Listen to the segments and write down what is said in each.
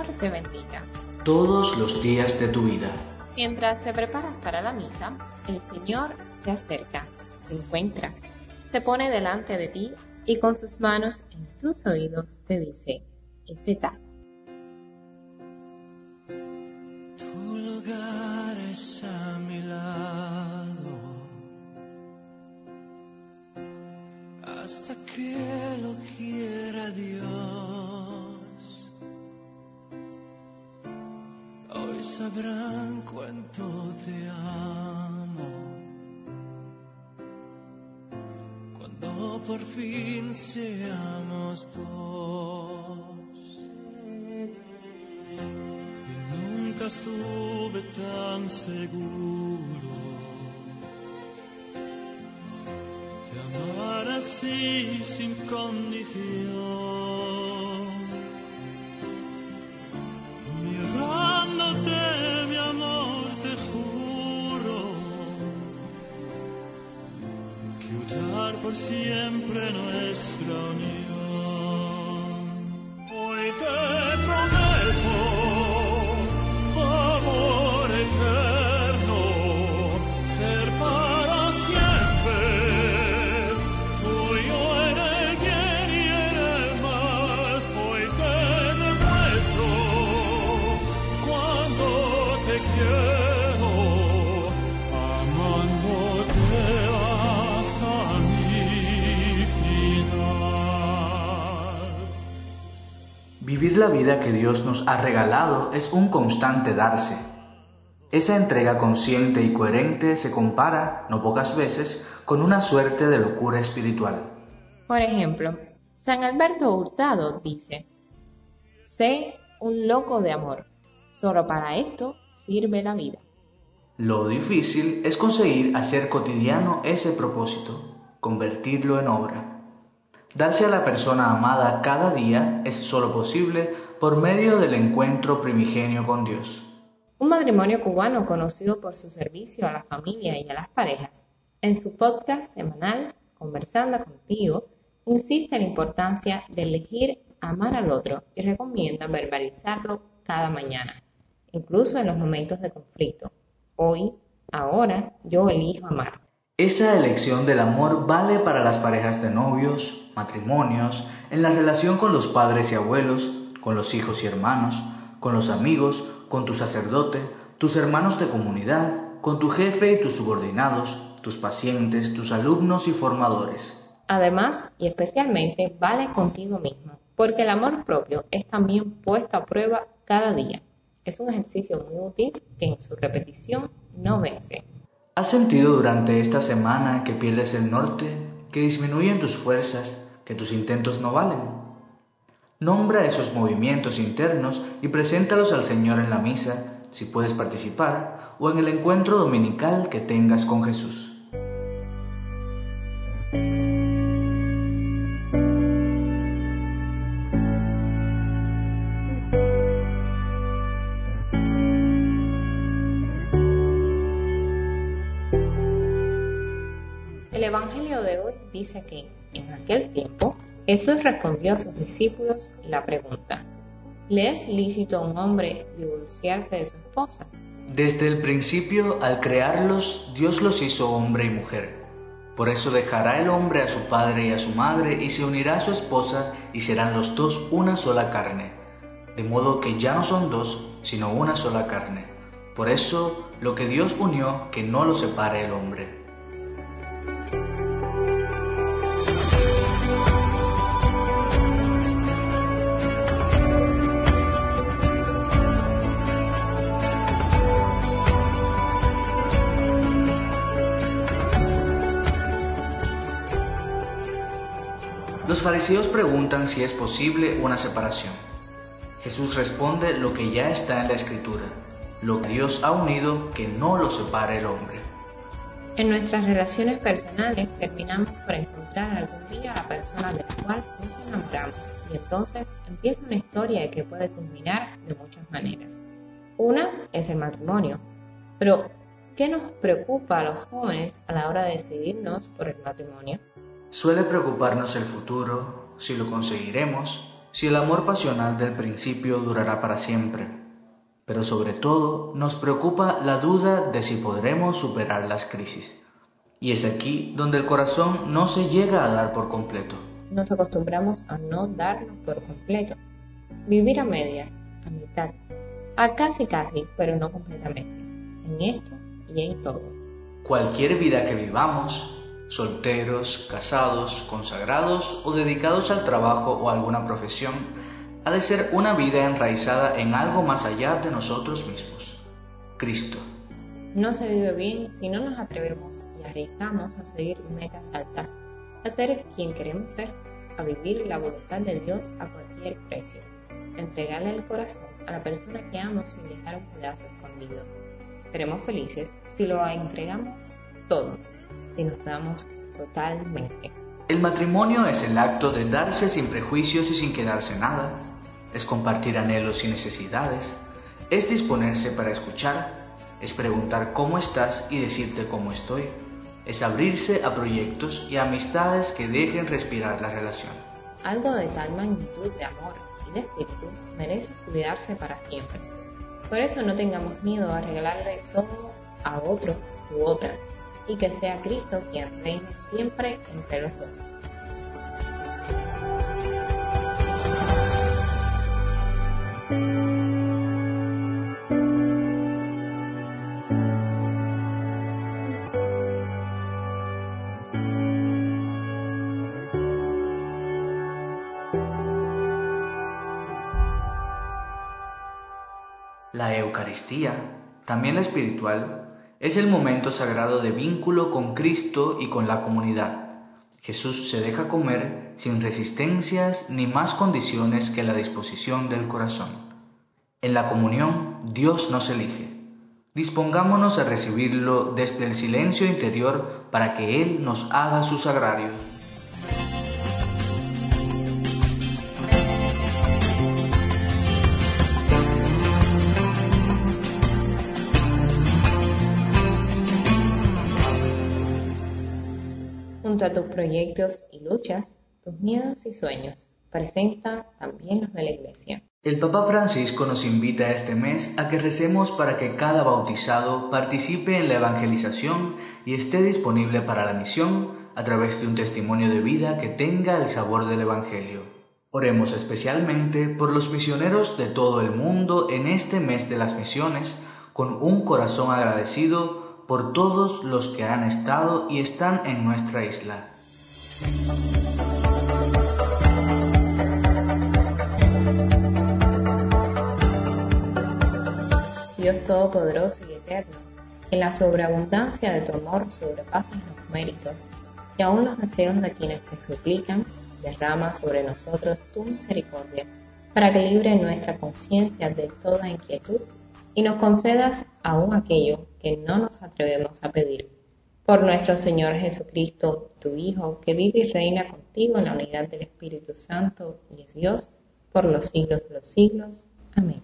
Señor te bendiga. Todos los días de tu vida. Mientras te preparas para la misa, el Señor se acerca, te encuentra, se pone delante de ti y con sus manos en tus oídos te dice, Efeta. Cuánto te amo. Cuando por fin seamos dos. Y nunca estuve tan seguro de amar así sin condición. Siempre nuestra unión. Vivir la vida que Dios nos ha regalado es un constante darse. Esa entrega consciente y coherente se compara, no pocas veces, con una suerte de locura espiritual. Por ejemplo, San Alberto Hurtado dice, sé un loco de amor, solo para esto sirve la vida. Lo difícil es conseguir hacer cotidiano ese propósito, convertirlo en obra. Darse a la persona amada cada día es solo posible por medio del encuentro primigenio con Dios. Un matrimonio cubano conocido por su servicio a la familia y a las parejas, en su podcast semanal Conversando contigo, insiste en la importancia de elegir amar al otro y recomienda verbalizarlo cada mañana, incluso en los momentos de conflicto. Hoy, ahora, yo elijo amar. Esa elección del amor vale para las parejas de novios, matrimonios, en la relación con los padres y abuelos, con los hijos y hermanos, con los amigos, con tu sacerdote, tus hermanos de comunidad, con tu jefe y tus subordinados, tus pacientes, tus alumnos y formadores. Además, y especialmente, vale contigo mismo, porque el amor propio es también puesto a prueba cada día. Es un ejercicio muy útil que en su repetición no vence. ¿Has sentido durante esta semana que pierdes el norte, que disminuyen tus fuerzas, que tus intentos no valen? Nombra esos movimientos internos y preséntalos al Señor en la misa, si puedes participar, o en el encuentro dominical que tengas con Jesús. Dice que en aquel tiempo Jesús respondió a sus discípulos la pregunta, ¿le es lícito a un hombre divorciarse de su esposa? Desde el principio, al crearlos, Dios los hizo hombre y mujer. Por eso dejará el hombre a su padre y a su madre y se unirá a su esposa y serán los dos una sola carne. De modo que ya no son dos, sino una sola carne. Por eso, lo que Dios unió, que no lo separe el hombre. Los fariseos preguntan si es posible una separación. Jesús responde lo que ya está en la escritura, lo que Dios ha unido, que no lo separe el hombre. En nuestras relaciones personales terminamos por encontrar algún día a la persona de la cual nos enamoramos y entonces empieza una historia que puede culminar de muchas maneras. Una es el matrimonio, pero ¿qué nos preocupa a los jóvenes a la hora de decidirnos por el matrimonio? Suele preocuparnos el futuro, si lo conseguiremos, si el amor pasional del principio durará para siempre. Pero sobre todo nos preocupa la duda de si podremos superar las crisis. Y es aquí donde el corazón no se llega a dar por completo. Nos acostumbramos a no darnos por completo. Vivir a medias, a mitad, a casi casi, pero no completamente. En esto y en todo. Cualquier vida que vivamos, solteros, casados, consagrados o dedicados al trabajo o alguna profesión, ha de ser una vida enraizada en algo más allá de nosotros mismos. Cristo. No se vive bien si no nos atrevemos y arriesgamos a seguir metas altas, a ser quien queremos ser, a vivir la voluntad de Dios a cualquier precio, a entregarle el corazón a la persona que amo sin dejar un pedazo escondido. Seremos felices si lo entregamos todo, si nos damos totalmente. El matrimonio es el acto de darse sin prejuicios y sin quedarse nada, es compartir anhelos y necesidades, es disponerse para escuchar, es preguntar cómo estás y decirte cómo estoy, es abrirse a proyectos y amistades que dejen respirar la relación. Algo de tal magnitud de amor y de espíritu merece cuidarse para siempre. Por eso no tengamos miedo a regalarle todo a otro u otra y que sea Cristo quien reine siempre entre los dos. La Eucaristía, también la espiritual, es el momento sagrado de vínculo con Cristo y con la comunidad. Jesús se deja comer sin resistencias ni más condiciones que la disposición del corazón. En la comunión Dios nos elige. Dispongámonos a recibirlo desde el silencio interior para que Él nos haga su sagrario. A tus proyectos y luchas, tus miedos y sueños, presenta también los de la Iglesia. El Papa Francisco nos invita este mes a que recemos para que cada bautizado participe en la evangelización y esté disponible para la misión a través de un testimonio de vida que tenga el sabor del Evangelio. Oremos especialmente por los misioneros de todo el mundo en este mes de las misiones, con un corazón agradecido por todos los que han estado y están en nuestra isla. Dios Todopoderoso y Eterno, que en la sobreabundancia de tu amor sobrepases los méritos y aun los deseos de quienes te suplican, derrama sobre nosotros tu misericordia, para que libre nuestra conciencia de toda inquietud y nos concedas aún aquello que no nos atrevemos a pedir. Por nuestro Señor Jesucristo, tu Hijo, que vive y reina contigo en la unidad del Espíritu Santo y es Dios, por los siglos de los siglos. Amén.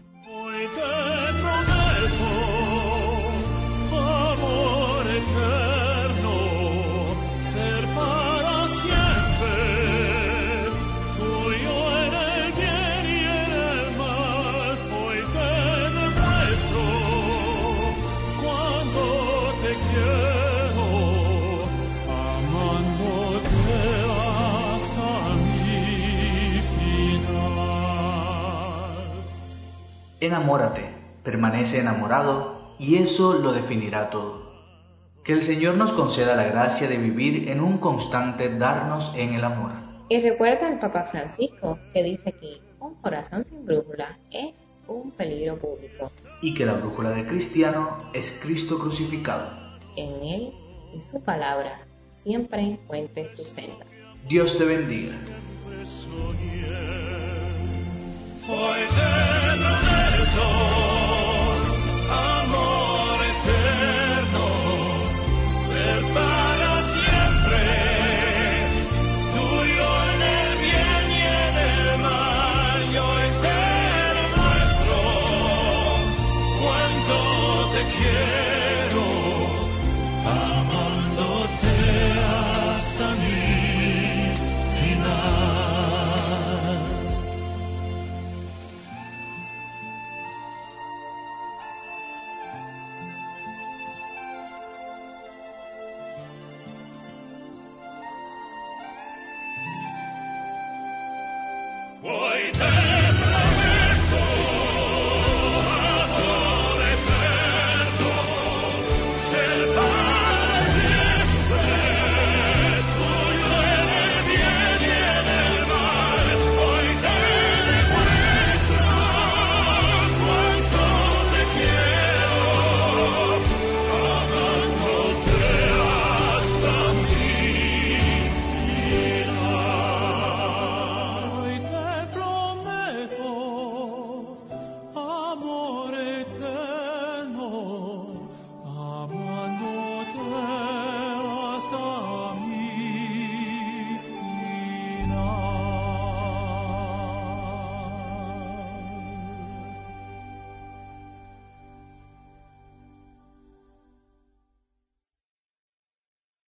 Enamórate, permanece enamorado y eso lo definirá todo. Que el Señor nos conceda la gracia de vivir en un constante darnos en el amor. Y recuerda al Papa Francisco que dice que un corazón sin brújula es un peligro público. Y que la brújula del cristiano es Cristo crucificado. En Él y su palabra siempre encuentres tu senda. Dios te bendiga.